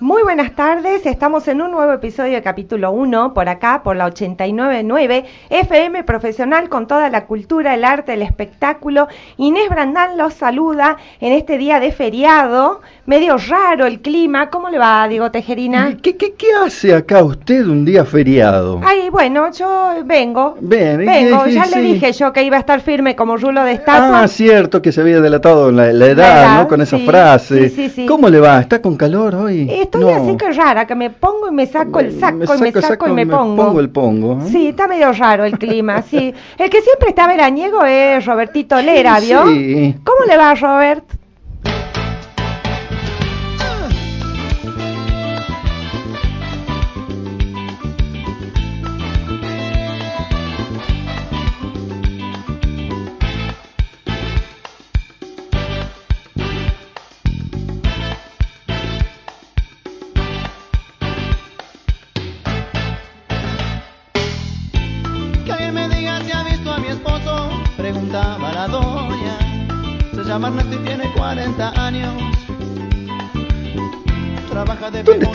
Muy buenas tardes, estamos en un nuevo episodio de capítulo 1 por acá, por la 899 FM Profesional con toda la cultura, el arte, el espectáculo. Inés Brandán los saluda en este día de feriado, medio raro el clima. ¿Cómo le va, Diego Tejerina? ¿Qué, qué, qué hace acá usted un día feriado? Ay, bueno, yo vengo. Ven, ¿y Vengo, ya le dije yo que iba a estar firme como rulo de estatua. Ah, cierto que se había delatado la, la edad, edad, ¿no? Con esa sí, frase. sí, sí, sí. ¿Cómo le va? ¿Está con calor hoy? Estoy No. así que rara, que me pongo y me saco el saco, y me saco, y me, pongo. pongo el pongo. ¿eh? Sí, está medio raro el clima, sí. El que siempre está veraniego es Robertito Lera, ¿vio? Sí. ¿Cómo le va, Robert?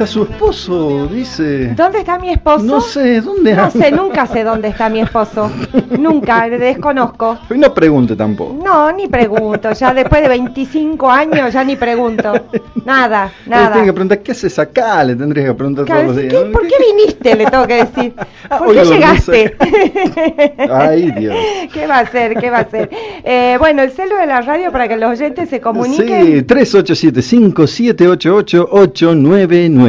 Está su esposo? Dice. ¿Dónde está mi esposo? No sé, ¿dónde No anda? sé, nunca sé dónde está mi esposo. Nunca, le desconozco. No pregunte tampoco. No, ni pregunto. Ya después de 25 años ya ni pregunto. Nada, Le tiene nada. que preguntar, ¿qué haces acá? Le tendrías que preguntar Claro, todos los ¿qué- días. ¿Por qué viniste? Le tengo que decir. Ah, ¿Por qué llegaste? Ay, Dios. ¿Qué va a hacer? ¿Qué va a hacer? Eh, bueno, el celo de la radio para que los oyentes se comuniquen. Sí, 387-5788-899. ¿eh? 387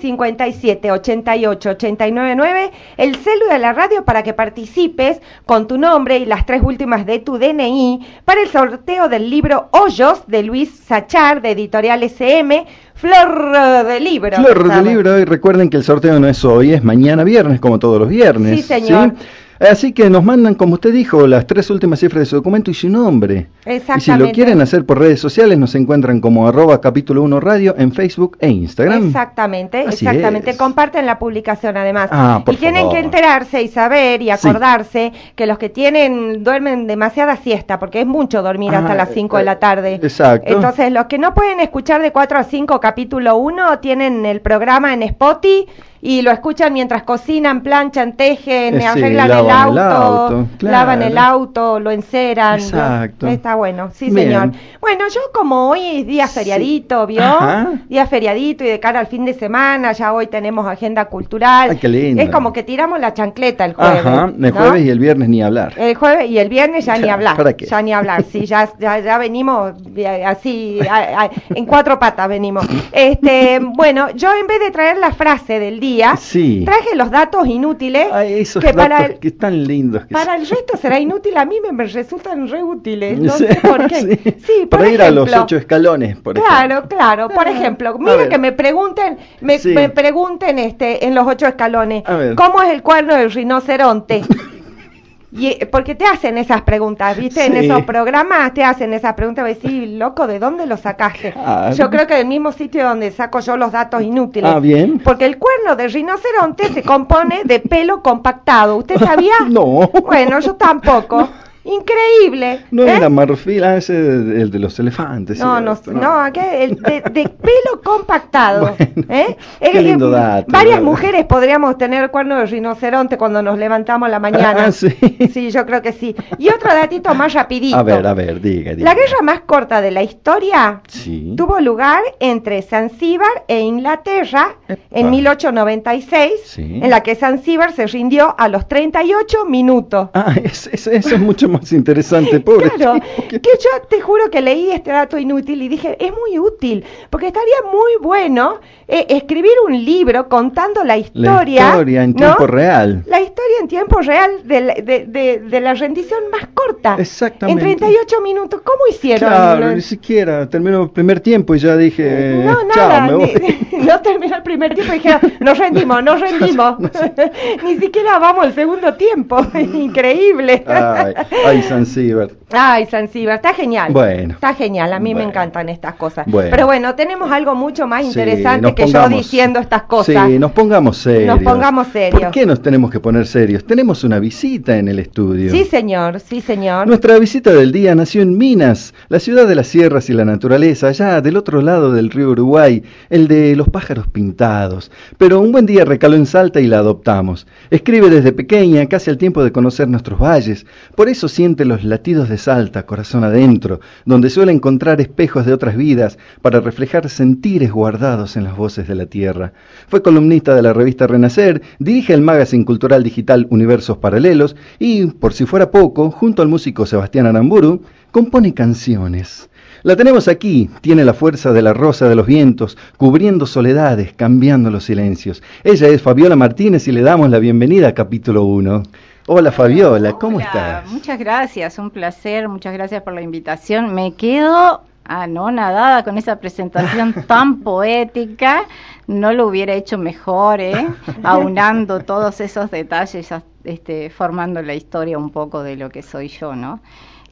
57 88 899 el celu de la radio para que participes con tu nombre y las tres últimas de tu DNI para el sorteo del libro Hoyos de Luis Sachar de Editorial SM, Flor de Libro. Flor de libro, y recuerden que el sorteo no es hoy, es mañana viernes, como todos los viernes. Sí, señor. Así que nos mandan, como usted dijo, las tres últimas cifras de su documento y su nombre. Y si lo Exactamente. quieren hacer por redes sociales, nos encuentran como arroba capítulo 1 radio en Facebook e Instagram. Exactamente, Así exactamente. es. Comparten la publicación además. Ah, por y tienen que enterarse y saber y Sí. acordarse que los que tienen duermen demasiada siesta, porque es mucho dormir Ah, hasta las 5 de eh, la tarde. exacto. Entonces, los que no pueden escuchar de 4 a 5 capítulo 1 tienen el programa en Spotify y lo escuchan mientras cocinan, planchan, tejen, Eh, sí, arreglan el lavan el auto, auto, claro. lavan el auto, lo enceran. ¿no? Exacto. Está bueno, sí Bien. señor. Bueno, yo como hoy es día feriadito, ¿vio? Ajá. Día feriadito y de cara al fin de semana, ya hoy tenemos agenda cultural. Ay, qué lindo. Es como que tiramos la chancleta el jueves. Ajá, el ¿no? jueves y el viernes ni hablar. El jueves y el viernes ya ni Ya, hablar. ¿para qué? Ya ni hablar. Sí, ya, ya, ya venimos eh, así, a- a- en cuatro patas venimos. Este, bueno, yo en vez de traer la frase del día, Sí. traje los datos inútiles Ay, esos que para el, que están lindos. que para son. el resto será inútil, a mí me, me resultan re útiles. No Sí, sé por qué. sí. Sí, por Para ir a los ejemplo, ocho escalones, por Claro, ejemplo. claro. Por Ah, ejemplo, mira que me pregunten, me, me pregunten este, en los ocho escalones. ¿cómo es el cuerno del rinoceronte? Y, eh, porque te hacen esas preguntas, ¿viste? En Sí. esos programas te hacen esas preguntas, y decís, loco, ¿de dónde lo sacaste? Yo creo que del mismo sitio donde saco yo los datos inútiles. Ah, bien. Porque el cuerno del rinoceronte se compone de pelo compactado. ¿Usted sabía? No. Bueno, yo tampoco. Increíble. No ¿eh? era marfil, ah, ese el de los elefantes. No, no, no, acá el de, de pelo compactado. Bueno, ¿eh? qué lindo dato, Varias ¿verdad? mujeres podríamos tener cuerno de rinoceronte cuando nos levantamos la mañana. Ah, sí. Sí, yo creo que sí. Y otro datito más rapidito. A ver, a ver, diga, diga. La guerra más corta de la historia Sí. tuvo lugar entre Zanzíbar e Inglaterra en Epa. 1896, Sí. en la que Zanzíbar se rindió a los 38 minutos. Ah, es- es- eso es mucho más interesante, pobre. Claro, que- yo te juro que leí este dato inútil y dije, es muy útil, porque estaría muy bueno eh, escribir un libro contando la La historia. historia en ¿no? tiempo real. La historia en tiempo real de la, de, de- de la rendición más corta. Exactamente. En 38 minutos. ¿Cómo hicieron? Claro, ni siquiera terminó el primer tiempo y ya dije, No, chao, nada, ni- voy. no terminó el primer tiempo y dijeron, nos rendimos, nos rendimos. Ni siquiera vamos al segundo tiempo, increíble. Ay, ay, Zanzíbar. Ay, Zanzíbar, está genial. Bueno. Está genial, a mí me Bueno. encantan estas cosas. Bueno. Pero bueno, tenemos algo mucho más Sí, interesante nos que yo pongamos- diciendo estas cosas. Sí, nos pongamos serios. Nos pongamos serios. ¿Por qué nos tenemos que poner serios? Tenemos una visita en el estudio. Sí, señor, sí, señor. Nuestra visita del día nació en Minas, la ciudad de las sierras y la naturaleza, allá del otro lado del río Uruguay, el de los pájaros pintados. Pero un buen día recaló en Salta y la adoptamos. Escribe desde pequeña, casi al tiempo de conocer nuestros valles. Por eso siente los latidos de Salta, corazón adentro, donde suele encontrar espejos de otras vidas para reflejar sentires guardados en las voces de la tierra. Fue columnista de la revista Renacer, dirige el magazine cultural digital Universos Paralelos y, por si fuera poco, junto al músico Sebastián Aramburu, compone canciones. La tenemos aquí, tiene la fuerza de la rosa de los vientos, cubriendo soledades, cambiando los silencios. Ella es Fabiola Martínez y le damos la bienvenida a capítulo 1. Hola Fabiola, ¿cómo Hola, estás? Muchas gracias, un placer, muchas gracias por la invitación. Me quedo anonadada con esa presentación tan poética. No lo hubiera hecho mejor, ¿eh? aunando todos esos detalles, este, formando la historia un poco de lo que soy yo, ¿no?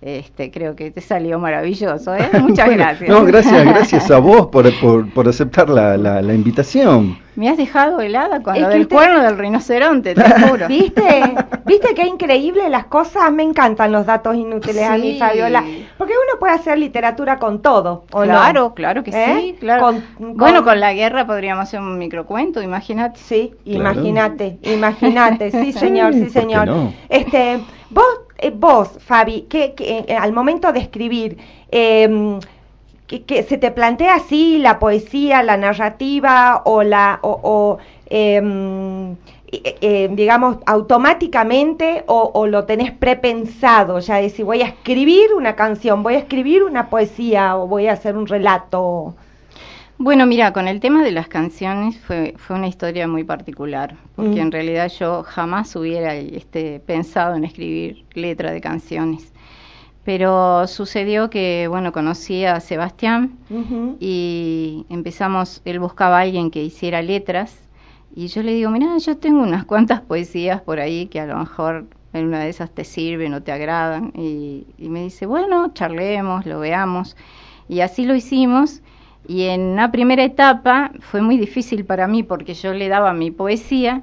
Este, creo que te salió maravilloso, ¿eh? Muchas Bueno, gracias. No, gracias, gracias a vos por, por, por aceptar la, la, la invitación. Me has dejado helada con Es lo del usted- cuerno del rinoceronte, te juro. ¿Viste? ¿Viste qué increíble las cosas? Me encantan los datos inútiles a mí, Sí. Fabiola. Porque uno puede hacer literatura con todo, ¿o no? claro, claro que ¿Eh? sí, claro. Con- con- Bueno, con la guerra podríamos hacer un microcuento, imagínate. Sí, Claro. imagínate, imagínate, sí señor, Sí, sí ¿por qué señor. no? Este, vos, eh, vos, Fabi, que, que, eh, al momento de escribir, eh, que, que se te plantea así la poesía, la narrativa o la, o, em, eh, eh, digamos, automáticamente o, o lo tenés prepensado, ya decir, voy a escribir una canción, voy a escribir una poesía o voy a hacer un relato. Bueno, mira, con el tema de las canciones fue, fue una historia muy particular, porque Mm. en realidad yo jamás hubiera este, pensado en escribir letra de canciones. Pero sucedió que, bueno, conocí a Sebastián y empezamos, él buscaba a alguien que hiciera letras y yo le digo, mira, yo tengo unas cuantas poesías por ahí que a lo mejor en una de esas te sirven o te agradan y, y me dice, bueno, charlemos, lo veamos y así lo hicimos y en una primera etapa fue muy difícil para mí porque yo le daba mi poesía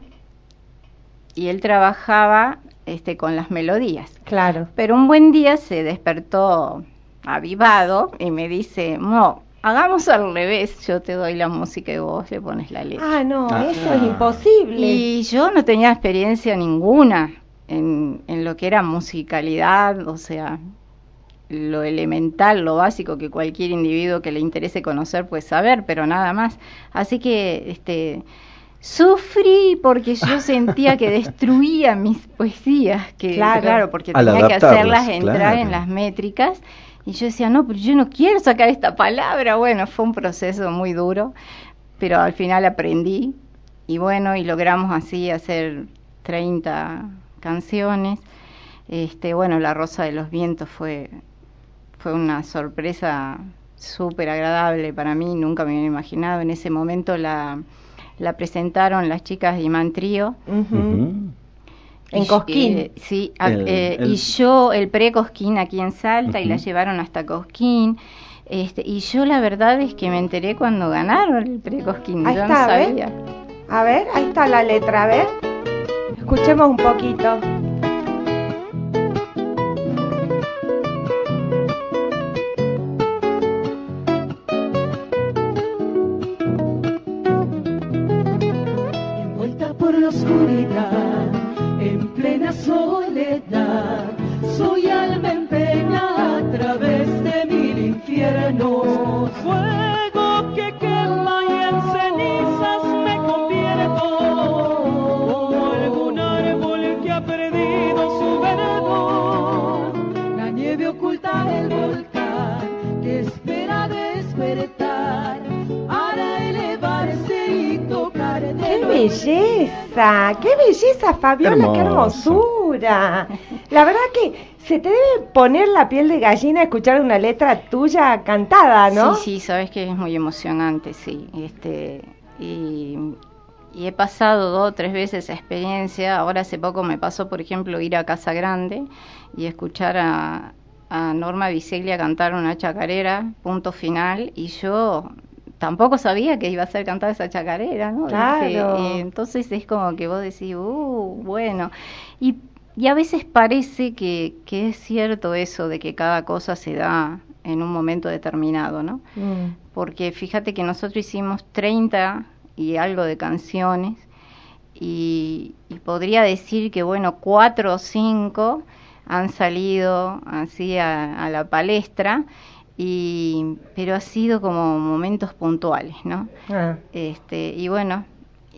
y él trabajaba este, con las melodías. Claro. Pero un buen día se despertó avivado y me dice, no, hagamos al revés, yo te doy la música y vos le pones la letra. Ah, no, Ah. eso es imposible. Y yo no tenía experiencia ninguna en, en lo que era musicalidad, o sea, lo elemental, lo básico que cualquier individuo que le interese conocer puede saber, pero nada más. Así que, este, sufrí porque yo sentía que destruía mis poesías, que Claro. claro, porque Al tenía que hacerlas entrar claro. en las métricas. Y yo decía, no, pero yo no quiero sacar esta palabra. Bueno, fue un proceso muy duro, pero al final aprendí. Y bueno, y logramos así hacer 30 canciones. Este, bueno, La Rosa de los Vientos fue, fue una sorpresa súper agradable para mí, nunca me hubiera imaginado. En ese momento la, la presentaron las chicas de Imán Trío. En Cosquín. eh, sí, a- El- eh, el- y yo el pre-Cosquín aquí en Salta y la llevaron hasta Cosquín. Este, y yo la verdad es que me enteré cuando ganaron el pre-Cosquín. Ahí yo está, no sabía. A ver, ahí está la letra, a ver. Escuchemos un poquito. Belleza! ¡Qué belleza, Fabiola! ¡Qué hermosura! La verdad que se te debe poner la piel de gallina escuchar una letra tuya cantada, ¿no? Sí, sí, sabes que es muy emocionante, sí. Este, y, y he pasado dos o tres veces esa experiencia. Ahora hace poco me pasó, por ejemplo, ir a Casa Grande y escuchar a, a Norma Biseglia cantar una chacarera, punto final, y yo tampoco sabía que iba a ser cantada esa chacarera, ¿no? Claro. Este, y entonces es como que vos decís, uh, bueno. Y, y a veces parece que, que es cierto eso de que cada cosa se da en un momento determinado, ¿no? Mm. porque fíjate que nosotros hicimos 30 y algo de canciones y, y podría decir que bueno, cuatro o cinco han salido así a, a la palestra, y, pero ha sido como momentos puntuales, ¿no? Ah. Este, y bueno,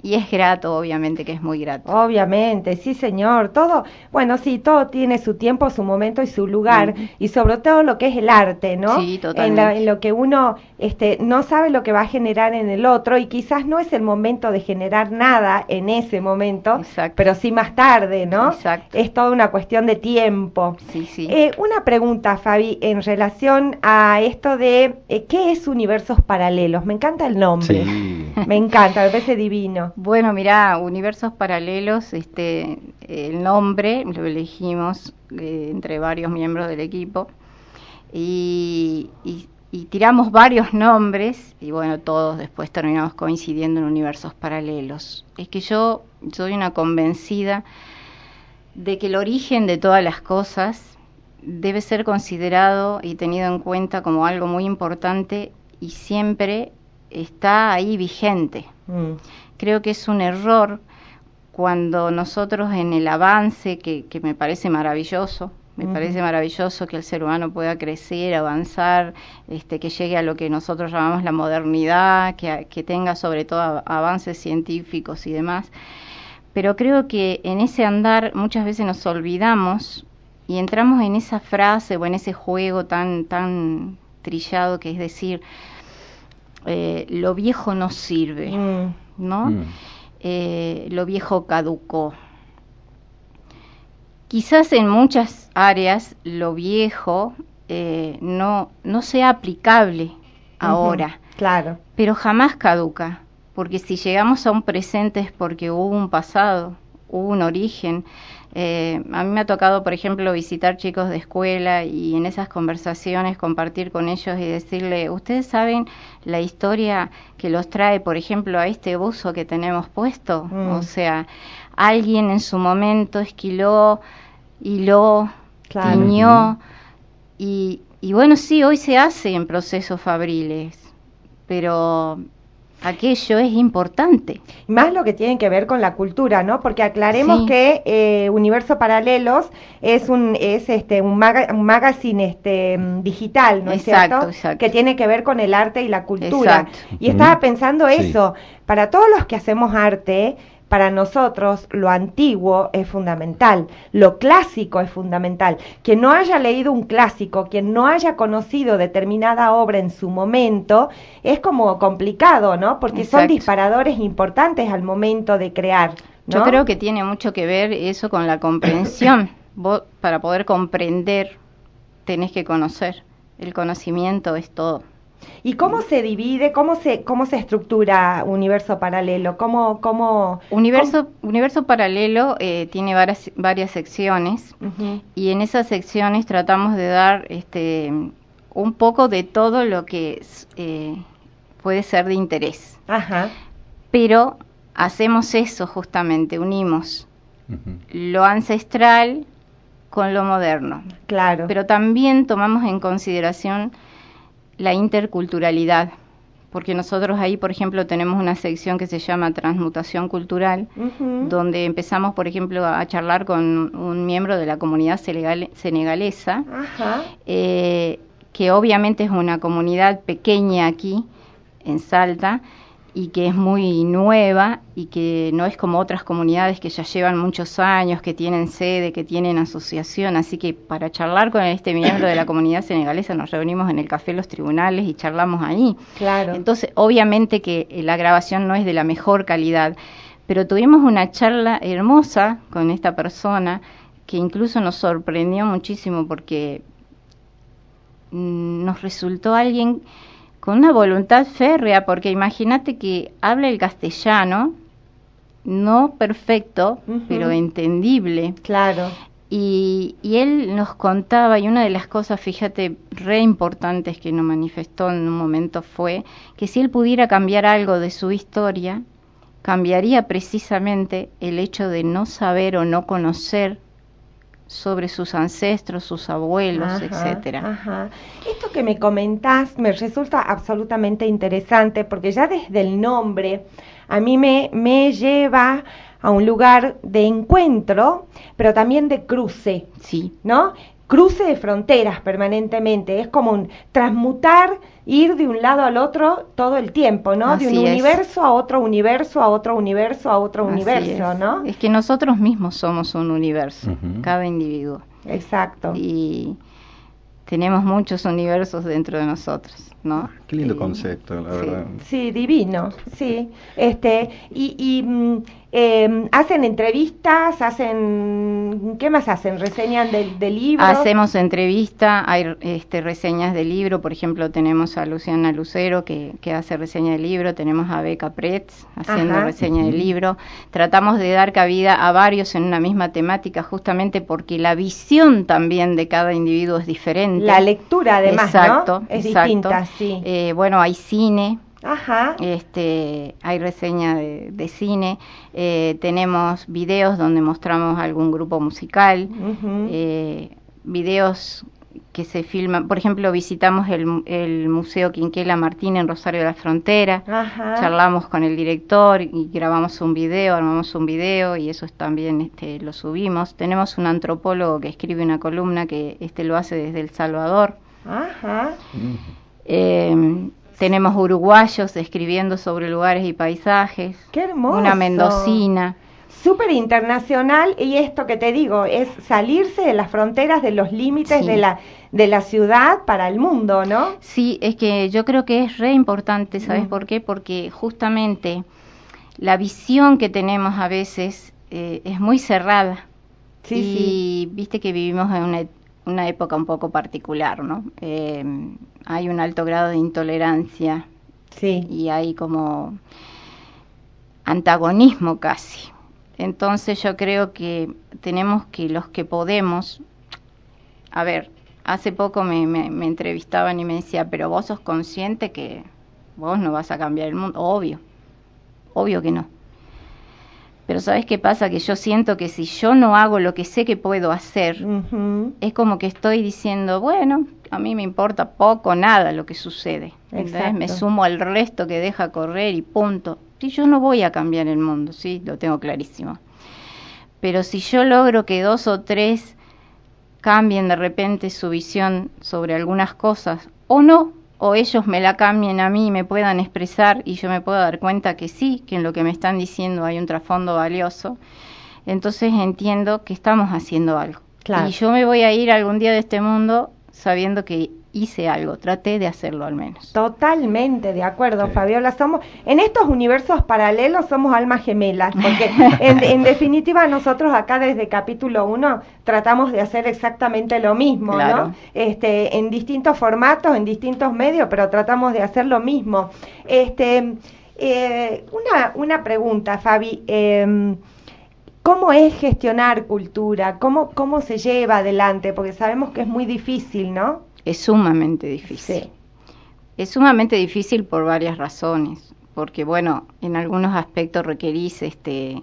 y es grato, obviamente que es muy grato. Obviamente, sí señor, todo, bueno, sí, todo tiene su tiempo, su momento y su lugar, y sobre todo lo que es el arte, ¿no? Sí, en, totalmente. la- en lo que uno este, no sabe lo que va a generar en el otro, y quizás no es el momento de generar nada en ese momento, Exacto. pero sí más tarde, ¿no? Exacto. Es toda una cuestión de tiempo. Sí, sí. Eh, una pregunta, Fabi, en relación a esto de eh, qué es universos paralelos. Me encanta el nombre. Sí. Me encanta, me parece divino. Bueno, mira, Universos Paralelos, este, el nombre lo elegimos eh, entre varios miembros del equipo y, y- y tiramos varios nombres y bueno, todos después terminamos coincidiendo en universos paralelos. Es que yo soy una convencida de que el origen de todas las cosas debe ser considerado y tenido en cuenta como algo muy importante y siempre está ahí vigente Mm. Creo que es un error cuando nosotros en el avance, que, que me parece maravilloso, me parece maravilloso que el ser humano pueda crecer, avanzar, este, que llegue a lo que nosotros llamamos la modernidad, que, que tenga sobre todo av- avances científicos y demás. Pero creo que en ese andar muchas veces nos olvidamos y entramos en esa frase o en ese juego tan, tan trillado que es decir, eh, lo viejo no sirve. Mm. ¿No? Mm. Eh, lo viejo caducó. Quizás en muchas áreas lo viejo eh, no, no sea aplicable ahora, Claro. pero jamás caduca, porque si llegamos a un presente es porque hubo un pasado, hubo un origen. Eh, a mí me ha tocado, por ejemplo, visitar chicos de escuela y en esas conversaciones compartir con ellos y decirle, ustedes saben la historia que los trae, por ejemplo, a este buzo que tenemos puesto. Mm. O sea, alguien en su momento esquiló, hiló, Claro. tiñó y, y bueno, sí, hoy se hace en procesos fabriles, pero aquello es importante. Más lo que tiene que ver con la cultura, ¿no? Porque aclaremos Sí. que eh, Universo Paralelos es un es este un, maga- un magazine este digital, ¿no es cierto? exacto. Que tiene que ver con el arte y la cultura. Exacto. Y estaba pensando Sí. eso, para todos los que hacemos arte, para nosotros lo antiguo es fundamental, lo clásico es fundamental. Quien no haya leído un clásico, quien no haya conocido determinada obra en su momento, es como complicado, ¿no? Porque son disparadores importantes al momento de crear. ¿no? Yo creo que tiene mucho que ver eso con la comprensión. Vos, para poder comprender, tenés que conocer. El conocimiento es todo. ¿Y cómo se divide, cómo se, cómo se estructura universo paralelo? ¿Cómo, cómo... Universo, universo paralelo eh, tiene varias, varias secciones y en esas secciones tratamos de dar este, un poco de todo lo que es, eh, puede ser de interés. Ajá. Pero hacemos eso justamente, unimos lo ancestral con lo moderno. Claro. Pero también tomamos en consideración la interculturalidad, porque nosotros ahí, por ejemplo, tenemos una sección que se llama Transmutación Cultural, donde empezamos, por ejemplo, a charlar con un miembro de la comunidad senegal- senegalesa, eh, que obviamente es una comunidad pequeña aquí en Salta y que es muy nueva y que no es como otras comunidades que ya llevan muchos años, que tienen sede, que tienen asociación. Así que para charlar con este miembro de la comunidad senegalesa nos reunimos en el Café Los Tribunales y charlamos ahí. Claro. Entonces, obviamente que eh, la grabación no es de la mejor calidad, pero tuvimos una charla hermosa con esta persona que incluso nos sorprendió muchísimo porque mm, nos resultó alguien con una voluntad férrea, porque imagínate que habla el castellano, no perfecto, pero entendible. Claro. Y, y él nos contaba, y una de las cosas, fíjate, re importantes que nos manifestó en un momento fue que si él pudiera cambiar algo de su historia, cambiaría precisamente el hecho de no saber o no conocer sobre sus ancestros, sus abuelos, Ajá, etcétera. ajá. Esto que me comentás me resulta absolutamente interesante porque ya desde el nombre a mí me, me lleva a un lugar de encuentro, pero también de cruce, Sí, ¿no? Cruce de fronteras permanentemente, es como un transmutar, ir de un lado al otro todo el tiempo, ¿no? de un es. universo a otro universo, a otro universo, a otro así universo, es. ¿no? Es que nosotros mismos somos un universo, cada individuo. Exacto. Y tenemos muchos universos dentro de nosotros, ¿no? Qué lindo Y- concepto, la sí. verdad. Sí, divino, sí. Este, y, y mm, eh, hacen entrevistas, hacen, ¿qué más hacen? Reseñan del, del libro. Hacemos entrevista, hay este, reseñas de libro, por ejemplo, tenemos a Luciana Lucero que, que hace reseña de libro, tenemos a Beca Pretz haciendo Ajá. reseña de libro. Tratamos de dar cabida a varios en una misma temática, justamente porque la visión también de cada individuo es diferente. La lectura, además, exacto, ¿no? Es exacto. distinta, sí. Eh, bueno, hay cine, Ajá. este, hay reseña de, de cine, eh, tenemos videos donde mostramos algún grupo musical, eh, videos que se filman, por ejemplo, visitamos el, el Museo Quinquela Martín en Rosario de la Frontera, Ajá. charlamos con el director y grabamos un video, armamos un video y eso es también este, lo subimos. Tenemos un antropólogo que escribe una columna que este lo hace desde El Salvador. Ajá. Eh, tenemos uruguayos escribiendo sobre lugares y paisajes. Qué hermoso. Una mendocina. Súper internacional y esto que te digo es salirse de las fronteras, de los límites Sí. de la de la ciudad para el mundo, ¿no? Sí, es que yo creo que es re importante, ¿sabes Mm. por qué? Porque justamente la visión que tenemos a veces eh, es muy cerrada. Sí, y sí. viste que vivimos en una, una época un poco particular, ¿no? Eh, hay un alto grado de intolerancia Sí. y hay como antagonismo casi. Entonces yo creo que tenemos que los que podemos, a ver, hace poco me, me, me entrevistaban y me decía, pero vos sos consciente que vos no vas a cambiar el mundo, obvio, obvio que no. Pero ¿sabes qué pasa? Que yo siento que si yo no hago lo que sé que puedo hacer, es como que estoy diciendo, bueno, a mí me importa poco, nada lo que sucede. Exacto. Me sumo al resto que deja correr y punto. Si yo no voy a cambiar el mundo, sí, lo tengo clarísimo. Pero si yo logro que dos o tres cambien de repente su visión sobre algunas cosas, o no, o ellos me la cambien a mí y me puedan expresar y yo me puedo dar cuenta que sí, que en lo que me están diciendo hay un trasfondo valioso, entonces entiendo que estamos haciendo algo. Claro. Y yo me voy a ir algún día de este mundo sabiendo que hice algo, traté de hacerlo al menos. Totalmente de acuerdo, Sí. Fabiola. Somos en estos universos paralelos somos almas gemelas, porque en, en definitiva nosotros acá desde capítulo 1 tratamos de hacer exactamente lo mismo, Claro. ¿no? Este, en distintos formatos, en distintos medios, pero tratamos de hacer lo mismo. Este, eh, una, una pregunta, Fabi. em, ¿Cómo es gestionar cultura? ¿Cómo, ¿Cómo se lleva adelante? Porque sabemos que es muy difícil, ¿no? Es sumamente difícil. Sí. Es sumamente difícil por varias razones, porque bueno, en algunos aspectos requerís este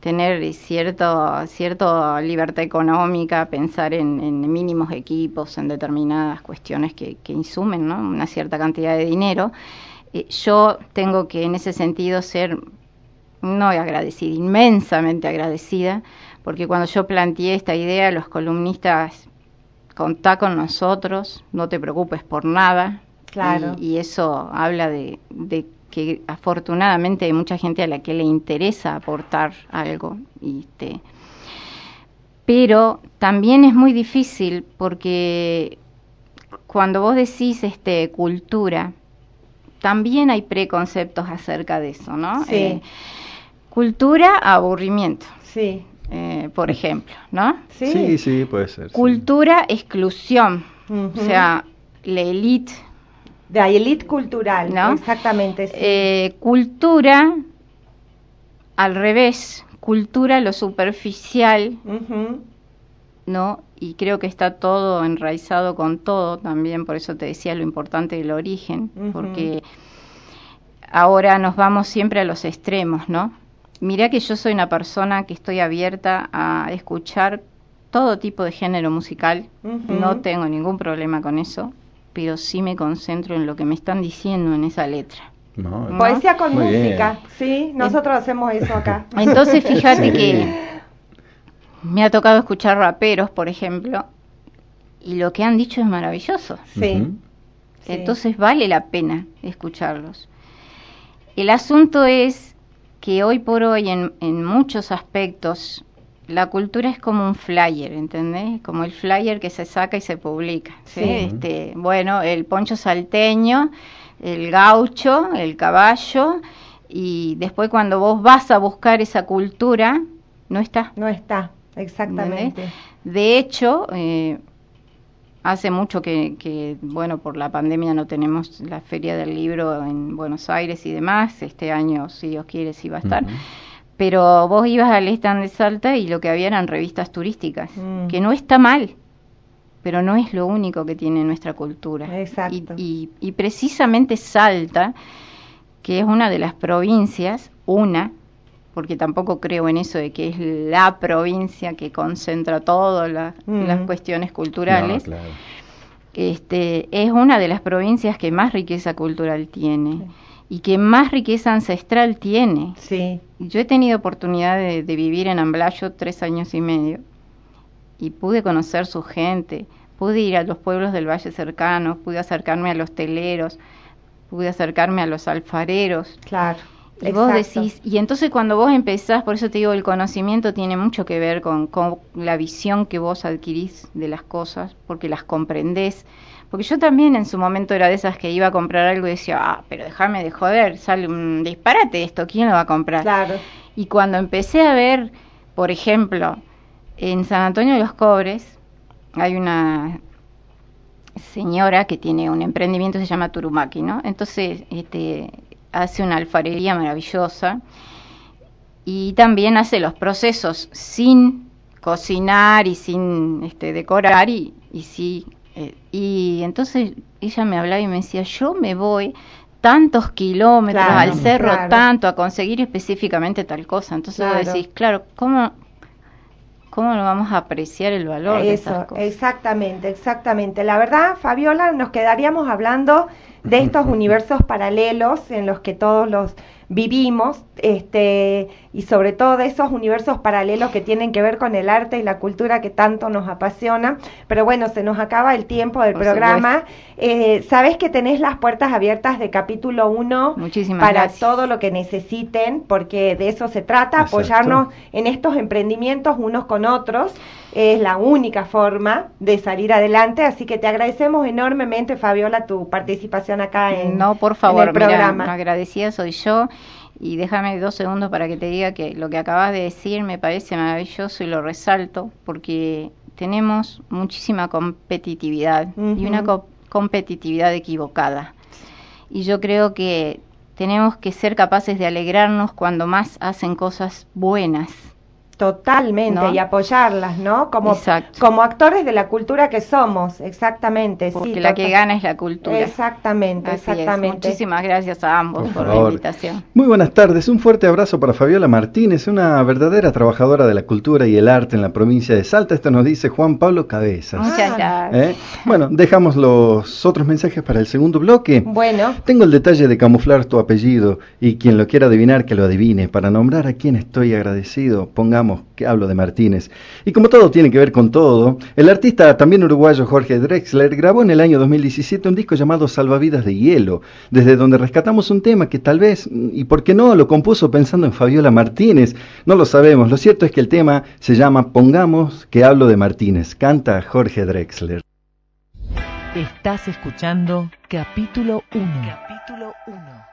tener cierto cierta libertad económica, pensar en, en mínimos equipos, en determinadas cuestiones que, que insumen ¿no? una cierta cantidad de dinero. Eh, yo tengo que en ese sentido ser no agradecida, inmensamente agradecida, porque cuando yo planteé esta idea, los columnistas contá con nosotros, no te preocupes por nada. Claro. Y, y eso habla de, de que afortunadamente hay mucha gente a la que le interesa aportar algo. Y este, pero también es muy difícil porque cuando vos decís este cultura, también hay preconceptos acerca de eso, ¿no? Sí. Eh, cultura, aburrimiento, Sí. Eh, por ejemplo, ¿no? Sí. Sí, sí, puede ser. sí. Cultura, exclusión, o sea, la élite, De la elite cultural, ¿no? Exactamente. sí. Eh, cultura, al revés, cultura, lo superficial. ¿no? Y creo que está todo enraizado con todo también, por eso te decía lo importante del origen, porque ahora nos vamos siempre a los extremos, ¿no? Mirá que yo soy una persona que estoy abierta a escuchar todo tipo de género musical, no tengo ningún problema con eso, pero sí me concentro en lo que me están diciendo en esa letra. No, ¿no? Poesía con Muy bien. música, sí, nosotros hacemos eso acá. Entonces fíjate Sí. que me ha tocado escuchar raperos, por ejemplo, y lo que han dicho es maravilloso. Sí. Entonces vale la pena escucharlos. El asunto es que hoy por hoy en, en muchos aspectos la cultura es como un flyer, ¿entendés? Como el flyer que se saca y se publica. ¿sí? Sí. Este, bueno, el poncho salteño, el gaucho, el caballo, y después cuando vos vas a buscar esa cultura, no está. No está, exactamente. De hecho, eh, hace mucho que, que, bueno, por la pandemia no tenemos la Feria del Libro en Buenos Aires y demás. Este año, si Dios quiere, sí va a estar. Pero vos ibas al stand de Salta y lo que había eran revistas turísticas, Mm. que no está mal, pero no es lo único que tiene nuestra cultura. Exacto. Y, y, y precisamente Salta, que es una de las provincias, una, porque tampoco creo en eso de que es la provincia que concentra todas la- Mm. las cuestiones culturales, No, claro. este, es una de las provincias que más riqueza cultural tiene y que más riqueza ancestral tiene. Sí, Yo he tenido oportunidad de, de vivir en Amblayo tres años y medio y pude conocer su gente, pude ir a los pueblos del valle cercano, pude acercarme a los teleros, pude acercarme a los alfareros. claro. Y vos decís, y entonces cuando vos empezás, por eso te digo, el conocimiento tiene mucho que ver con, con la visión que vos adquirís de las cosas, porque las comprendés. Porque yo también en su momento era de esas que iba a comprar algo y decía, ah, pero déjame de joder, sale un disparate esto, ¿quién lo va a comprar? Claro. Y cuando empecé a ver, por ejemplo, en San Antonio de los Cobres, hay una señora que tiene un emprendimiento se llama Turumaki, ¿no? Entonces, este, hace una alfarería maravillosa y también hace los procesos sin cocinar y sin este, decorar y, y sí. eh, y entonces ella me hablaba y me decía, yo me voy tantos kilómetros Claro, al cerro, claro. tanto a conseguir específicamente tal cosa. Entonces vos decís, claro, ¿cómo, ¿cómo no vamos a apreciar el valor de esas cosas? exactamente, exactamente. La verdad, Fabiola, nos quedaríamos hablando de estos universos paralelos en los que todos los vivimos, este, y sobre todo de esos universos paralelos que tienen que ver con el arte y la cultura que tanto nos apasiona. Pero bueno, se nos acaba el tiempo del Por programa. Eh, Sabes que tenés las puertas abiertas de capítulo 1 Muchísimas para gracias. todo lo que necesiten, porque de eso se trata, Exacto. apoyarnos en estos emprendimientos unos con otros. Es la única forma de salir adelante, así que te agradecemos enormemente, Fabiola, tu participación acá en, No, por en favor, el mira, programa. agradecida soy yo y déjame dos segundos para que te diga que lo que acabas de decir me parece maravilloso y lo resalto porque tenemos muchísima competitividad y una co- competitividad equivocada. Y yo creo que tenemos que ser capaces de alegrarnos cuando más hacen cosas buenas. Totalmente, ¿No? y apoyarlas, ¿no? Como, Exacto. como actores de la cultura que somos, exactamente. sí, Porque la que gana es la cultura. Exactamente, Así es. exactamente. Muchísimas gracias a ambos Por por, la invitación. Muy buenas tardes, un fuerte abrazo para Fabiola Martínez, una verdadera trabajadora de la cultura y el arte en la provincia de Salta. Esto nos dice Juan Pablo Cabezas. Muchas Ah. gracias. ¿Eh? Bueno, dejamos los otros mensajes para el segundo bloque. Bueno, Tengo el detalle de camuflar tu apellido y quien lo quiera adivinar que lo adivine. Para nombrar a quien estoy agradecido, pongamos que hablo de Martínez. Y como todo tiene que ver con todo, el artista también uruguayo Jorge Drexler grabó en el año 2017 un disco llamado Salvavidas de Hielo, desde donde rescatamos un tema que tal vez, y por qué no, lo compuso pensando en Fabiola Martínez. No lo sabemos, lo cierto es que el tema se llama Pongamos que hablo de Martínez. Canta Jorge Drexler. Estás escuchando capítulo 1. Capítulo 1.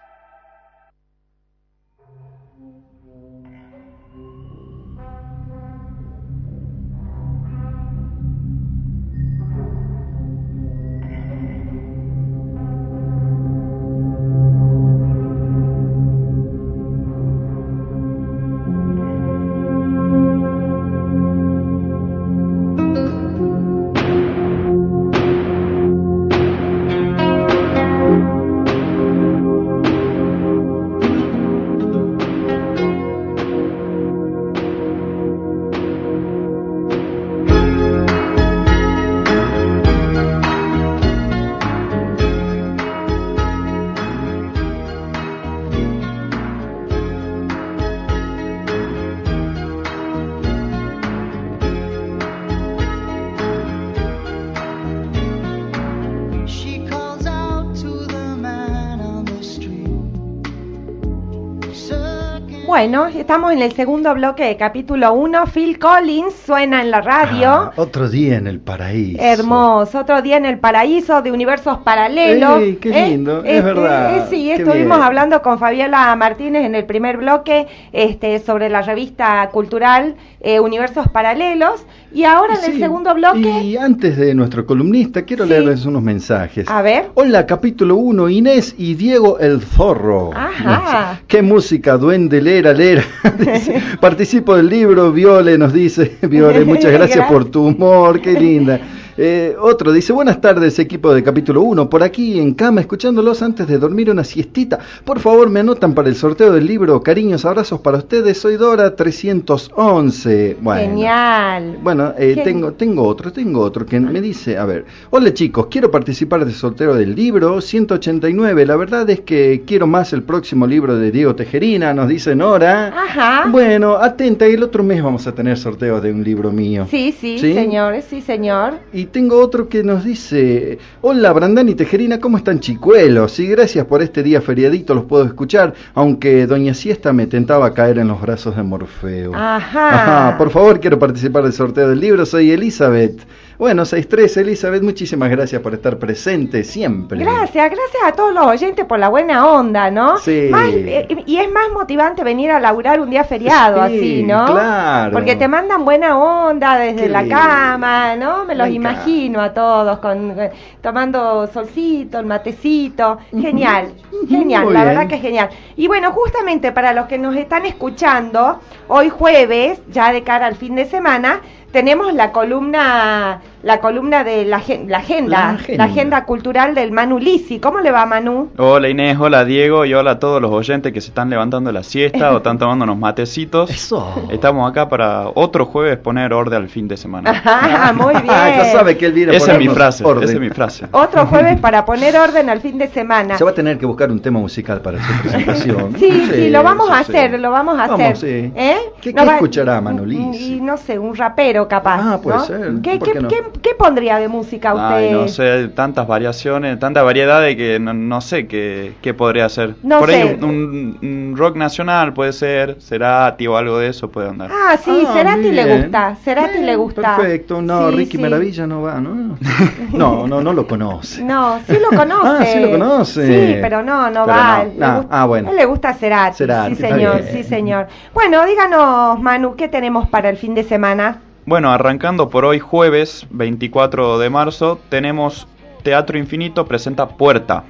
Bueno, estamos en el segundo bloque de capítulo 1. Phil Collins suena en la radio. Ah, otro día en el paraíso. Hermoso, otro día en el paraíso de universos paralelos. Ey, qué lindo, es verdad, eh, sí, estuvimos bien. hablando con Fabiola Martínez en el primer bloque este, sobre la revista cultural eh, Universos Paralelos. Y ahora en el segundo bloque, Y antes de nuestro columnista, quiero Sí. leerles unos mensajes. a ver. Hola, capítulo 1, Inés y Diego el Zorro. Ajá. Qué música, duende, Dice, Participo del libro, Viole nos dice, Viole, muchas gracias por tu humor, qué linda. Eh, otro dice, buenas tardes equipo de capítulo 1, por aquí en cama escuchándolos antes de dormir una siestita. Por favor me anotan para el sorteo del libro, cariños, abrazos para ustedes, soy Dora 311. Bueno. Genial. Bueno, eh, Gen- tengo, tengo otro, tengo otro que me dice, a ver, hola chicos, quiero participar del sorteo del libro 189, la verdad es que quiero más el próximo libro de Diego Tejerina, nos dice Nora. Ajá. Bueno, atenta, el otro mes vamos a tener sorteos de un libro mío. Sí, sí, ¿Sí? señores, sí, señor. Y tengo otro que nos dice, hola Brandán y Tejerina, ¿cómo están chicuelos? Y gracias por este día feriadito, los puedo escuchar, aunque Doña Siesta me tentaba caer en los brazos de Morfeo. Ajá. Ajá, por favor, quiero participar del sorteo del libro, soy Elizabeth. Bueno, 6-3, Elizabeth, muchísimas gracias por estar presente siempre. Gracias, gracias a todos los oyentes por la buena onda, ¿no? Sí. Más- eh, y es más motivante venir a laburar un día feriado, Sí, así, ¿no? claro. Porque te mandan buena onda desde la cama, ¿no? Me los imagino a todos con eh, tomando solcito, el matecito. Genial, genial, Muy la bien. verdad que genial. Y bueno, justamente para los que nos están escuchando, hoy jueves, ya de cara al fin de semana, tenemos la columna, la columna de la, agen- la agenda, La la agenda. cultural del Manu Lisi. ¿Cómo le va, Manu? Hola Inés, hola Diego y hola a todos los oyentes que se están levantando la siesta o están tomando unos matecitos. Eso. Estamos acá para otro jueves poner orden al fin de semana. Ajá, muy bien. ya sabe que él viene a Esa es mi frase, orden. esa es mi frase. Otro jueves para poner orden al fin de semana. Se va a tener que buscar un tema musical para su presentación. Sí, sí, lo vamos a sí. hacer, lo vamos a Vamos, hacer. sí. ¿Eh? ¿Qué- No qué va- escuchará Manolisi? Y no sé, un rapero capaz. Ah, puede ¿no? ser, ¿Qué, ¿por qué, qué no? Qué- pondría de música usted? Ay, no sé, tantas variaciones, tanta variedad de que no, no sé qué, qué podría ser. No Por sé. ahí un, un- rock nacional puede ser, Cerati o algo de eso puede andar. Ah, sí, Ah, Cerati le gusta, Cerati Bien, le gusta. Perfecto, no, Sí, Ricky sí. Maravilla no va, ¿no? No, no, no lo conoce. No, sí lo conoce. Ah, sí lo conoce. Sí, pero no, no Pero va. no. él le Ah, gusta- ah, bueno. A él le gusta Cerati. Cerati, sí, señor, bien. sí, señor. Bueno, díganos, Manu, ¿qué tenemos para el fin de semana? Bueno, arrancando por hoy jueves 24 de marzo, tenemos Teatro Infinito presenta Puerta,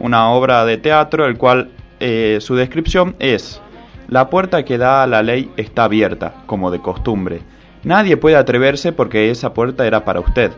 una obra de teatro el cual eh, su descripción es La puerta que da a la ley está abierta, como de costumbre. Nadie puede atreverse porque esa puerta era para usted.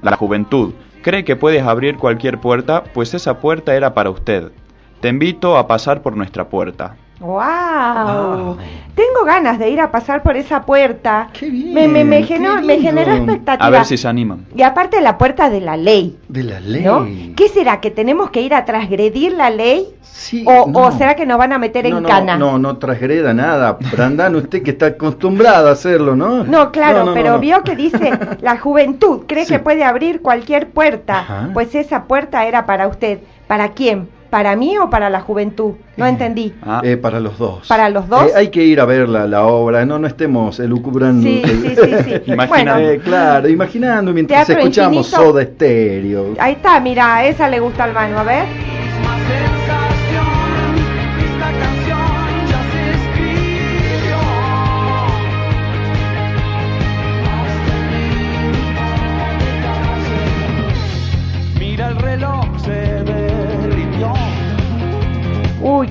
La juventud cree que puedes abrir cualquier puerta, pues esa puerta era para usted. Te invito a pasar por nuestra puerta. Wow. Tengo ganas de ir a pasar por esa puerta. Qué bien, Me, me, me, qué generó, me generó expectativa. A ver si se animan. Y aparte la puerta de la ley, De la ley. ¿no? ¿Qué será? ¿Que tenemos que ir a transgredir la ley? Sí, ¿O, no. o será que nos van a meter no, en no, cana? No, no transgreda nada. Brandán, usted que está acostumbrada a hacerlo, ¿no? No, claro, No, no, pero no, no. vio que dice la juventud cree Sí. que puede abrir cualquier puerta. Ajá. Pues esa puerta era para usted. ¿Para quién? ¿Para mí o para la juventud? No entendí. Ah, Eh, para los dos. ¿Para los dos? Eh, hay que ir a ver la, la obra, no, no estemos elucubrando. Sí, sí, sí, sí. Imagina- Bueno, Eh, claro, imaginando mientras escuchamos Infinito. Soda Stereo. ahí está, mira, esa le gusta al mano, a ver.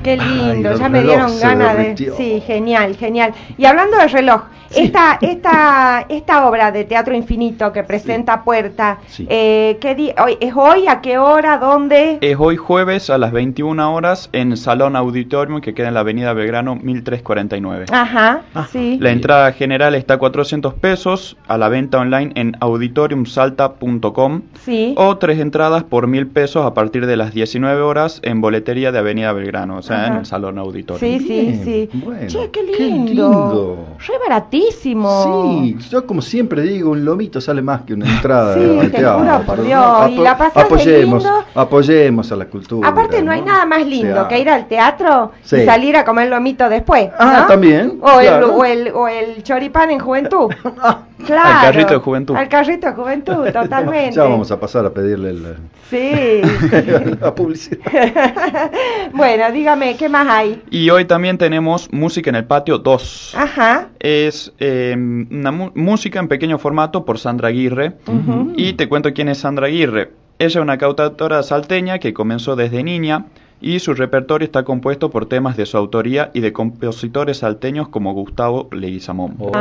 Qué lindo, Ay, ya me dieron ganas de... Sí, genial, genial. Y hablando del reloj, esta, esta, esta obra de Teatro Infinito que presenta Puerta, Sí. eh, ¿qué hoy, ¿es hoy? ¿A qué hora? ¿Dónde? Es hoy jueves a las 21 horas en Salón Auditorium que queda en la Avenida Belgrano 1349. Ajá, Ah, sí. La entrada general está a 400 pesos, a la venta online en auditoriumsalta.com Sí. o tres entradas por mil pesos a partir de las 19 horas en boletería de Avenida Belgrano, o sea, Ajá. en el Salón Auditorium. Sí, sí, Bien, sí. bueno, che, qué qué lindo. lindo. Re Sí, yo como siempre digo, un lomito sale más que una entrada Sí, al te teatro. juro por ¿no? Dios, y la pasaste apoyemos, lindo. apoyemos a la cultura. Aparte no hay nada más lindo Teatro. que ir al teatro y salir a comer lomito después. Ah, ¿no? también, O, el, o, el, o el choripán en juventud. Claro. Al carrito de juventud. Al carrito de juventud, totalmente. Ya vamos a pasar a pedirle el- Sí. la publicidad. bueno, dígame, ¿qué más hay? Y hoy también tenemos Música en el Patio 2. Ajá. Es eh, una música en pequeño formato por Sandra Aguirre. Y te cuento quién es Sandra Aguirre. Ella es una cantautora salteña que comenzó desde niña y su repertorio está compuesto por temas de su autoría y de compositores salteños como Gustavo Leguizamón. Oh.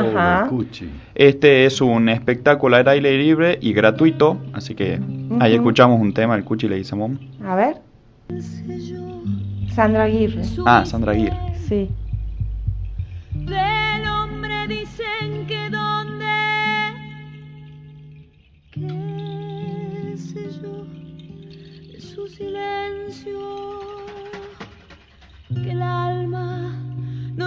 Este es un espectáculo al aire libre y gratuito, así que ahí escuchamos un tema del Cuchi Leguizamón. A ver. Sandra Aguirre. Ah, Sandra Aguirre. Sí.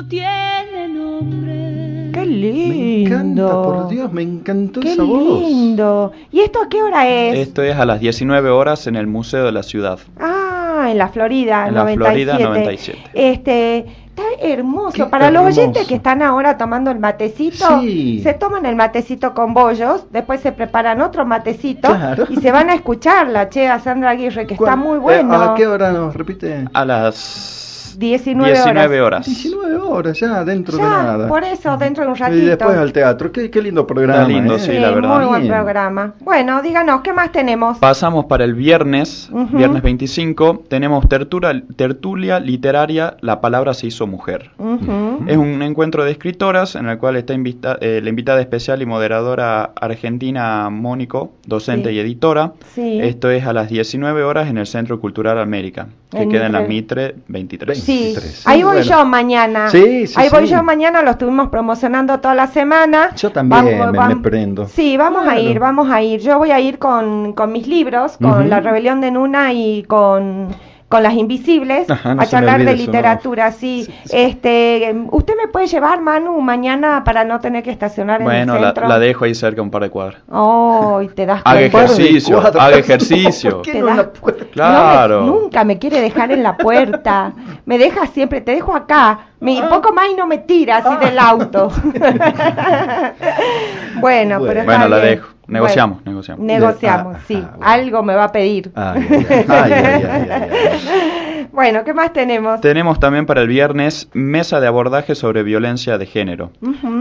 No tiene nombre. Qué Me lindo. encanta, por Dios, me encantó Qué esa voz. lindo. ¿Y esto a qué hora es? Esto es a las 19 horas en el Museo de la Ciudad. Ah, en la Florida, En la 97. Florida, 97. Este, está hermoso. Qué Para los oyentes que están ahora tomando el matecito, Sí. se toman el matecito con bollos, después se preparan otro matecito Claro. y se van a escuchar la che a Sandra Aguirre, que está ¿Cuál- muy eh, bueno. ¿A qué hora nos repite? A las 19 19 horas. 19 horas ya, dentro Ya, de nada. por eso, dentro de un ratito. Y después al teatro. Qué, qué lindo programa. Está lindo, ¿eh? sí, la verdad. Muy buen Bien. programa. Bueno, díganos, ¿qué más tenemos? Pasamos para el viernes, Ujú. viernes 25, tenemos tertura- tertulia literaria La palabra se hizo mujer. Ujú. Es un encuentro de escritoras en el cual está invita- eh, la invitada especial y moderadora argentina Mónico, docente Sí. y editora. Sí. Esto es a las 19 horas en el Centro Cultural América, que En queda en la Mitre. Mitre 23. Sí, 23. ahí voy bueno. yo mañana. Sí, sí, Ahí voy yo mañana, lo estuvimos promocionando toda la semana. Yo también me- me prendo. Sí, vamos a ir, vamos a ir. Yo voy a ir con, con mis libros, con. La Rebelión de Nuna y con, con Las Invisibles, Ajá, no a charlar de eso, literatura, sí. Sí, sí. Este, ¿Usted me puede llevar, Manu, mañana para no tener que estacionar en Bueno, el centro? la dejo ahí cerca un par de cuadras. Oh, y te das Haga cuenta. Ejercicio, haga ejercicio. ¿Por qué Te no das- la puedo- Claro. Me- nunca me quiere dejar en la puerta. Me deja siempre, te dejo acá. Me, Ah. poco más y no me tira así del auto. bueno, pero está Bueno, la bien. dejo. Negociamos, negociamos. Negociamos, Ah, sí. ah, bueno. Algo me va a pedir. Ay, ay, ay, bueno, ¿qué más tenemos? Tenemos también para el viernes mesa de abordaje sobre violencia de género.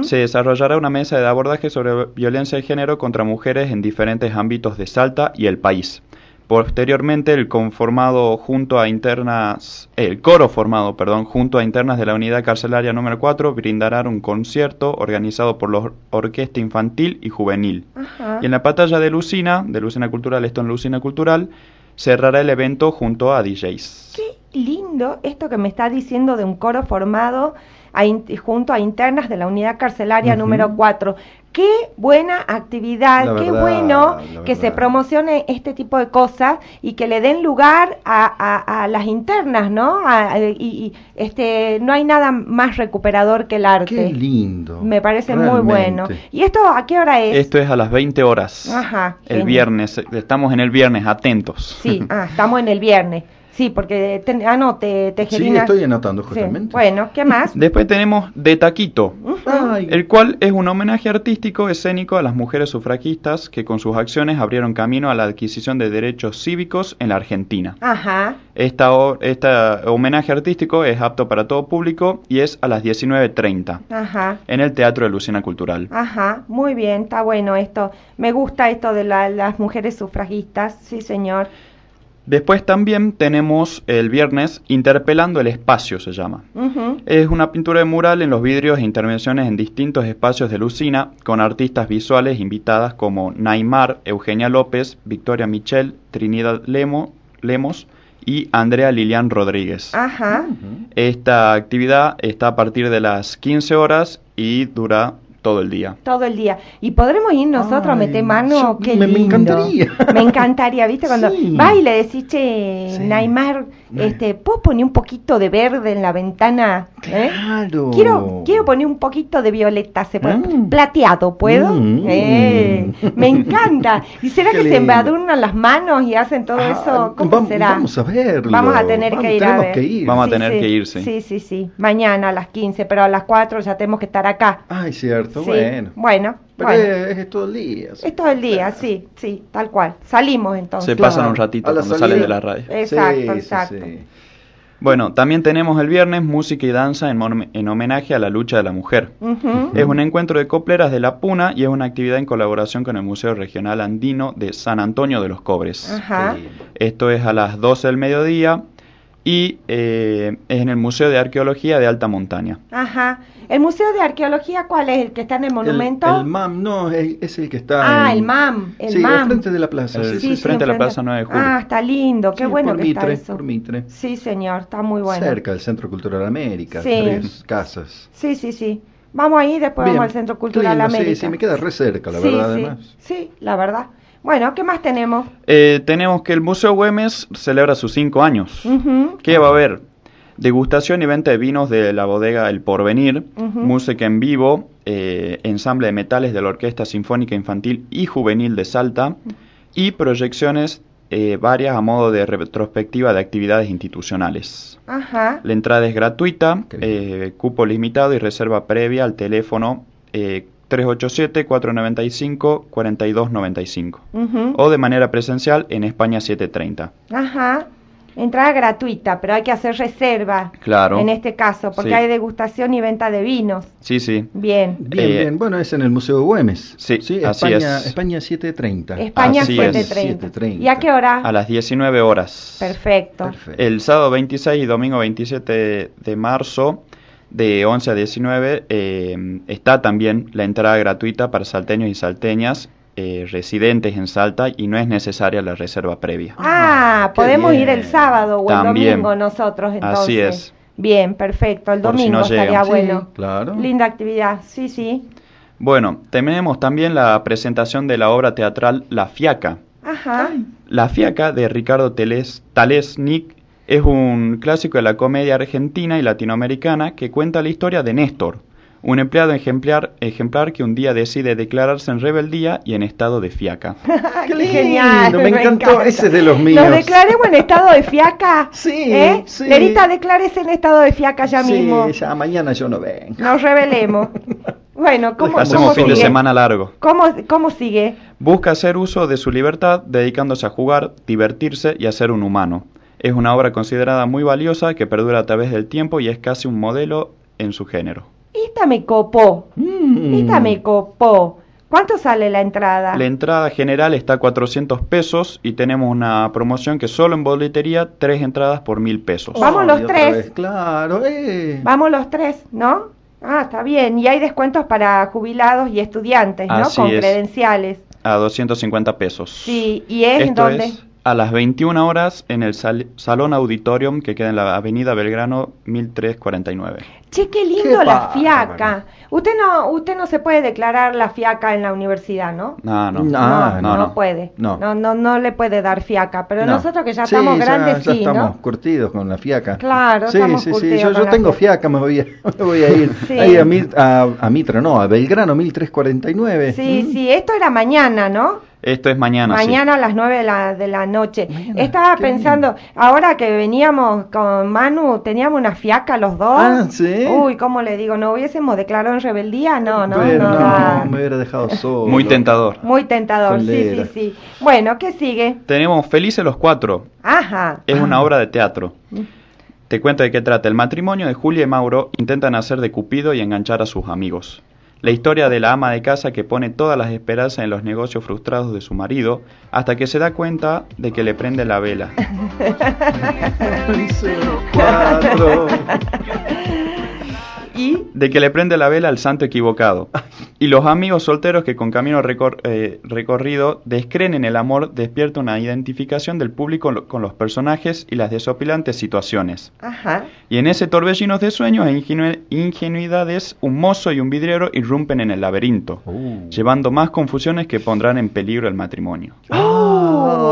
Se desarrollará una mesa de abordaje sobre violencia de género contra mujeres en diferentes ámbitos de Salta y el país. Posteriormente, el conformado junto a internas, eh, el coro formado, perdón, junto a internas de la unidad carcelaria número 4 brindará un concierto organizado por la Orquesta Infantil y Juvenil. Ajá. Y en la pantalla de Lucina, de Lucina Cultural, esto en Lucina Cultural, cerrará el evento junto a DJs. Qué lindo esto que me está diciendo de un coro formado a junto a internas de la unidad carcelaria número 4. Qué buena actividad, La qué verdad, bueno que se promocione este tipo de cosas y que le den lugar a, a- a las internas, ¿no? A- a- y, y, este, no hay nada más recuperador que el arte. Qué lindo. Me parece muy bueno. ¿Y esto a qué hora es? Esto es a las 20 horas. Ajá, El genial. viernes. Estamos en el viernes, atentos. Sí, ah, estamos en el viernes. Sí, porque te, anote, Sí, estoy anotando Sí. justamente. Bueno, ¿qué más? Después tenemos De Taquito, Ay, el cual es un homenaje artístico escénico a las mujeres sufragistas que con sus acciones abrieron camino a la adquisición de derechos cívicos en la Argentina. Ajá. Esta, o- esta homenaje artístico es apto para todo público y es a las 19.30 Ajá. en el Teatro de Lucina Cultural. Ajá, muy bien, está bueno esto. Me gusta esto de la- las mujeres sufragistas, sí señor. Después también tenemos el viernes Interpelando el Espacio, se llama. Es una pintura de mural en los vidrios e intervenciones en distintos espacios de Lucina, con artistas visuales invitadas como Naimar, Eugenia López, Victoria Michel, Trinidad Lemo, Lemos y Andrea Lilian Rodríguez. Ajá. Esta actividad está a partir de las 15 horas y dura todo el día. Todo el día. ¿Y podremos ir nosotros a meter mano? yo- Qué me- me lindo. encantaría. Me encantaría, ¿viste? Cuando Sí. vas y le decís, che, Sí. Neymar, este, ¿puedo poner un poquito de verde en la ventana? ¿Eh? Claro. Quiero, quiero poner un poquito de violeta, ¿se puede? Mm. Plateado, ¿puedo? Mm. Eh, me encanta. ¿Y será Qué que se lindo. embadurnan las manos y hacen todo Ah, eso? ¿Cómo será? Vamos a verlo. Vamos a tener Vamos, que ir a tenemos ver. que ir. Vamos a tener que ir, sí. Sí, sí, sí. Mañana a las 15, pero a las 4 ya tenemos que estar acá. Ay, cierto, Sí. bueno. Bueno, Pero bueno. es, es todo el día. sí. Es todo el día, sí, sí, tal cual. Salimos entonces. Se Claro, pasan un ratito cuando salida. salen de la radio. Exacto, Sí, exacto. sí. Bueno, también tenemos el viernes música y danza en, homenaje a la lucha de la mujer. Es un encuentro de copleras de la Puna y es una actividad en colaboración con el Museo Regional Andino de San Antonio de los Cobres. Ajá. Esto es a las 12 del mediodía y eh, es en el Museo de Arqueología de Alta Montaña. Ajá. ¿El Museo de Arqueología cuál es? ¿El que está en el monumento? El, el MAM, no, es, es el que está. ah, en- el MAM. El sí, MAM. al frente de la plaza. El- sí, sí, sí, frente a la. Plaza 9 de Julio. Ah, está lindo, qué Sí, bueno por que está Mitre, eso. por Mitre. Sí, señor, está muy bueno. Cerca del Centro Cultural América, Sí. tres casas. Sí, sí, sí. Vamos ahí, después Bien. vamos al Centro Cultural Lindo, sí, América. Sí, me queda re cerca, la Sí, verdad, sí, además. Sí, la verdad. Bueno, ¿qué más tenemos? Eh, tenemos que el Museo Güemes celebra sus cinco años. Ujú. ¿Qué va a haber? Degustación y venta de vinos de la bodega El Porvenir, música en vivo, eh, ensamble de metales de la Orquesta Sinfónica Infantil y Juvenil de Salta y proyecciones eh, varias a modo de retrospectiva de actividades institucionales. Ajá. La entrada es gratuita, eh, cupo limitado y reserva previa al teléfono eh, 387-495-4295 Ujú. o de manera presencial en España 730. Ajá. Entrada gratuita, pero hay que hacer reserva. Claro. En este caso, porque Sí. hay degustación y venta de vinos. Sí, sí. Bien. Bien, Eh, bien. Bueno, es en el Museo Güemes. Sí, así España, es. España 730. España Así es. 730. 7:30. ¿Y a qué hora? A las 19 horas. Perfecto. Perfecto. El sábado 26 y domingo 27 de marzo, de 11 a 19, eh, está también la entrada gratuita para salteños y salteñas eh, residentes en Salta y no es necesaria la reserva previa. Ah, qué podemos bien. ir el sábado o el domingo nosotros entonces. Así es. Bien, perfecto. El Por si domingo no estaría llegan. Sí, bueno. claro. Linda actividad. Sí, sí. Bueno, tenemos también la presentación de la obra teatral La Fiaca. Ajá. La Fiaca de Ricardo Teles, Talesnik es un clásico de la comedia argentina y latinoamericana que cuenta la historia de Néstor, un empleado ejemplar, ejemplar que un día decide declararse en rebeldía y en estado de fiaca. Qué lindo, Genial, me encantó. encanta. Ese es de los míos. Nos declaremos en estado de fiaca. Sí, ¿Eh? sí. Lerita, declárese en estado de fiaca ya sí, mismo. ya mañana yo no vengo. Nos revelemos. Bueno, ¿cómo, Hacemos cómo Hacemos fin de sigue? semana largo. ¿Cómo, ¿Cómo sigue? Busca hacer uso de su libertad dedicándose a jugar, divertirse y a ser un humano. Es una obra considerada muy valiosa que perdura a través del tiempo y es casi un modelo en su género. Esta me copó. Mm. Esta me copó. ¿Cuánto sale la entrada? La entrada general está a 400 pesos y tenemos una promoción que solo en boletería, tres entradas por mil pesos. Vamos los tres. Claro, eh. Vamos los tres, ¿no? Ah, está bien. Y hay descuentos para jubilados y estudiantes, ¿no? Así Con es. credenciales. A 250 pesos. Sí, ¿y es en Esto dónde? es a las 21 horas en el sal- Salón Auditorium que queda en la Avenida Belgrano 1349. Che, qué lindo Qué la fiaca. Usted no, usted no se puede declarar la fiaca en la universidad, ¿no? No, no. Ah, no, no, no. puede. No. No. no, no, le puede dar fiaca. Pero No. nosotros que ya Sí, estamos grandes, ya sí, estamos ¿no? curtidos con la fiaca. Claro, sí, estamos sí, sí. curtidos Yo, con yo tengo fiaca. me voy a, me voy a ir. Sí. Ahí a, Mit- a, a Mitra, no, a Belgrano 1349. Sí, ¿Mm? sí, esto era mañana, ¿no? Esto es mañana. sí. Mañana a las 9 de la, de la noche. Mañana, Estaba pensando, ahora que veníamos con Manu, teníamos una fiaca los dos. Ah, ¿sí? Uy, ¿cómo le digo? ¿No hubiésemos declarado en rebeldía? No, no, Pero no. no, me hubiera dejado solo. Muy tentador. Muy tentador, sí, sí, sí. Bueno, ¿qué sigue? Tenemos Felices los Cuatro. Ajá. Es una obra de teatro. Te cuento de qué trata. El matrimonio de Julia y Mauro intentan hacer de Cupido y enganchar a sus amigos. La historia de la ama de casa que pone todas las esperanzas en los negocios frustrados de su marido hasta que se da cuenta de que le prende la vela. De que le prende la vela al santo equivocado. Y los amigos solteros que con camino recor- eh, recorrido descreen en el amor despierta una identificación del público lo- con los personajes y las desopilantes situaciones. Ajá. Y en ese torbellino de sueños e ingenu- ingenuidades, un mozo y un vidriero irrumpen en el laberinto, Uh. llevando más confusiones que pondrán en peligro el matrimonio.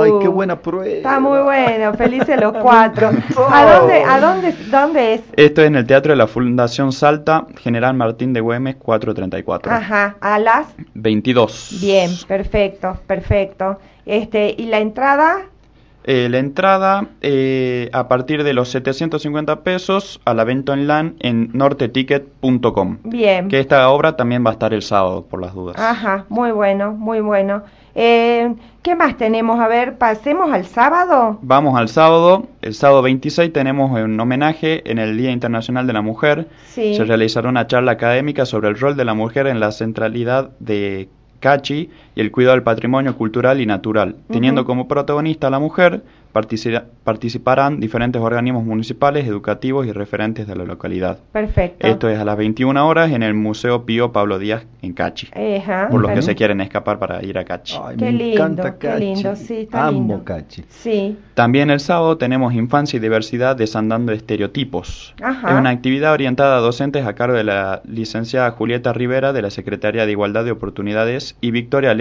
Ay, qué Uh, buena prueba. Está muy bueno, felices los cuatro. Oh. ¿A dónde, a dónde, dónde es? Esto es en el Teatro de la Fundación Salta, General Martín de Güemes, 434. Ajá, a las 22. Bien, perfecto, perfecto. Este, ¿y la entrada? Eh, la entrada eh, a partir de los 750 pesos a la venta online en norteticket.com. Bien. Que esta obra también va a estar el sábado, por las dudas. Ajá, muy bueno, muy bueno. Eh, ¿Qué más tenemos? A ver, pasemos al sábado. Vamos al sábado. El sábado 26 tenemos un homenaje en el Día Internacional de la Mujer. Sí. Se realizará una charla académica sobre el rol de la mujer en la centralidad de Cachi y el cuidado del patrimonio cultural y natural. Teniendo como protagonista a la mujer, partici- participarán diferentes organismos municipales, educativos y referentes de la localidad. Perfecto. Esto es a las 21 horas en el Museo Pío Pablo Díaz en Cachi. Ajá, Por los que se quieren escapar para ir a Cachi. Ay, Qué me lindo, encanta qué Cachi. lindo, sí, está Amo lindo. Cachi. Sí, También el sábado tenemos Infancia y Diversidad desandando estereotipos. Ajá. Es una actividad orientada a docentes a cargo de la licenciada Julieta Rivera de la Secretaría de Igualdad de Oportunidades y Victoria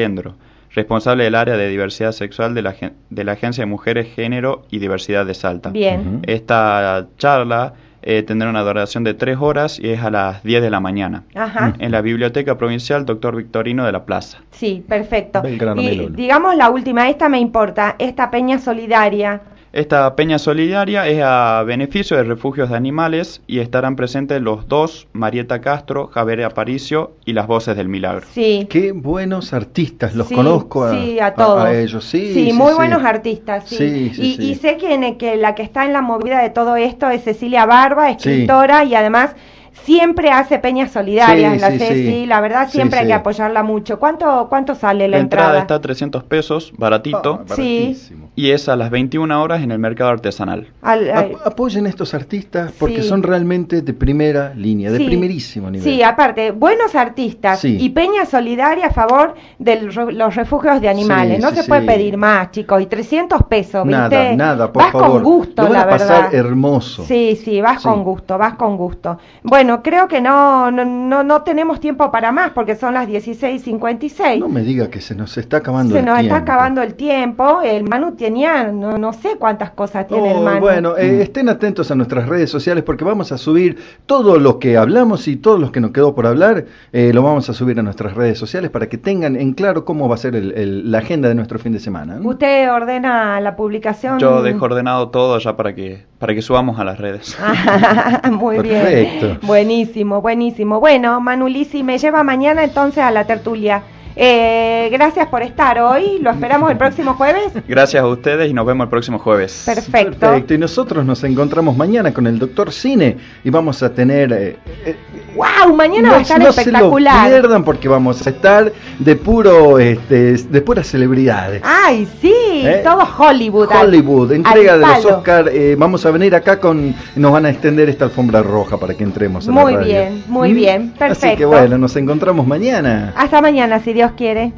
Responsable del área de diversidad sexual de la, de la Agencia de Mujeres, Género y Diversidad de Salta. bien. Esta charla eh, tendrá una duración de tres horas y es a las 10 de la mañana. Ajá. En la Biblioteca Provincial Doctor Victorino de la Plaza. Sí, perfecto. Belgrano y Melolo. digamos la última, esta me importa, esta peña solidaria. Esta peña solidaria es a beneficio de refugios de animales y estarán presentes los dos, Marieta Castro, Javier Aparicio y las voces del milagro. Sí. Qué buenos artistas, los Sí, conozco a, sí, a todos. a ellos. Sí, sí, muy sí. buenos artistas, sí. Sí, sí, y, sí. y sé que, que la que está en la movida de todo esto es Cecilia Barba, escritora, y además siempre hace peñas solidarias, Sí, la sí, Ceci, sí. la verdad Sí, siempre hay que apoyarla mucho. ¿Cuánto, cuánto sale la, La entrada está a 300 pesos, baratito, Sí. baratísimo. y es a las 21 horas en el mercado artesanal. Al- al- Ap- apoyen a estos artistas porque Sí. son realmente de primera línea, de Sí. primerísimo nivel. Sí, aparte, buenos artistas Sí. y Peña Solidaria a favor de los refugios de animales. Sí, no sí, se sí. puede pedir más, chicos. Y 300 pesos, ¿viste? Nada, nada, por vas favor. con gusto, Lo van la a pasar verdad. hermoso. Sí, sí, vas Sí. con gusto, vas con gusto. Bueno, creo que no, no, no, no tenemos tiempo para más porque son las 16.56. No me diga que se nos está acabando se el nos tiempo. está acabando el tiempo. El Manu tenía, no, no sé cuántas cosas tiene el Oh, Manu. bueno, eh, estén atentos a nuestras redes sociales porque vamos a subir todo lo que hablamos y todo lo que nos quedó por hablar, eh, lo vamos a subir a nuestras redes sociales para que tengan en claro cómo va a ser el- el- la agenda de nuestro fin de semana. Usted ordena la publicación. Yo dejo ordenado todo ya para que, para que subamos a las redes. Ah, Muy Perfecto. bien. Buenísimo, buenísimo. Bueno, Manulisi me lleva mañana entonces a la tertulia. Eh, gracias por estar hoy. Lo esperamos el próximo jueves. Gracias a ustedes y nos vemos el próximo jueves. Perfecto. Perfecto, y nosotros nos encontramos mañana con el doctor Cine y vamos a tener... eh, eh, ¡Wow! Mañana va a estar no espectacular. se lo pierdan porque vamos a estar de puro este, de puras celebridades. Ay, sí, ¿Eh? todo Hollywood. Hollywood, al entrega de los. Oscar. eh, vamos a venir acá con. Nos van a extender esta alfombra roja para que entremos. a la Muy radio. bien, muy ¿Mm? bien, Así que perfecto. bueno, nos encontramos mañana. Hasta mañana, si Dios quiere.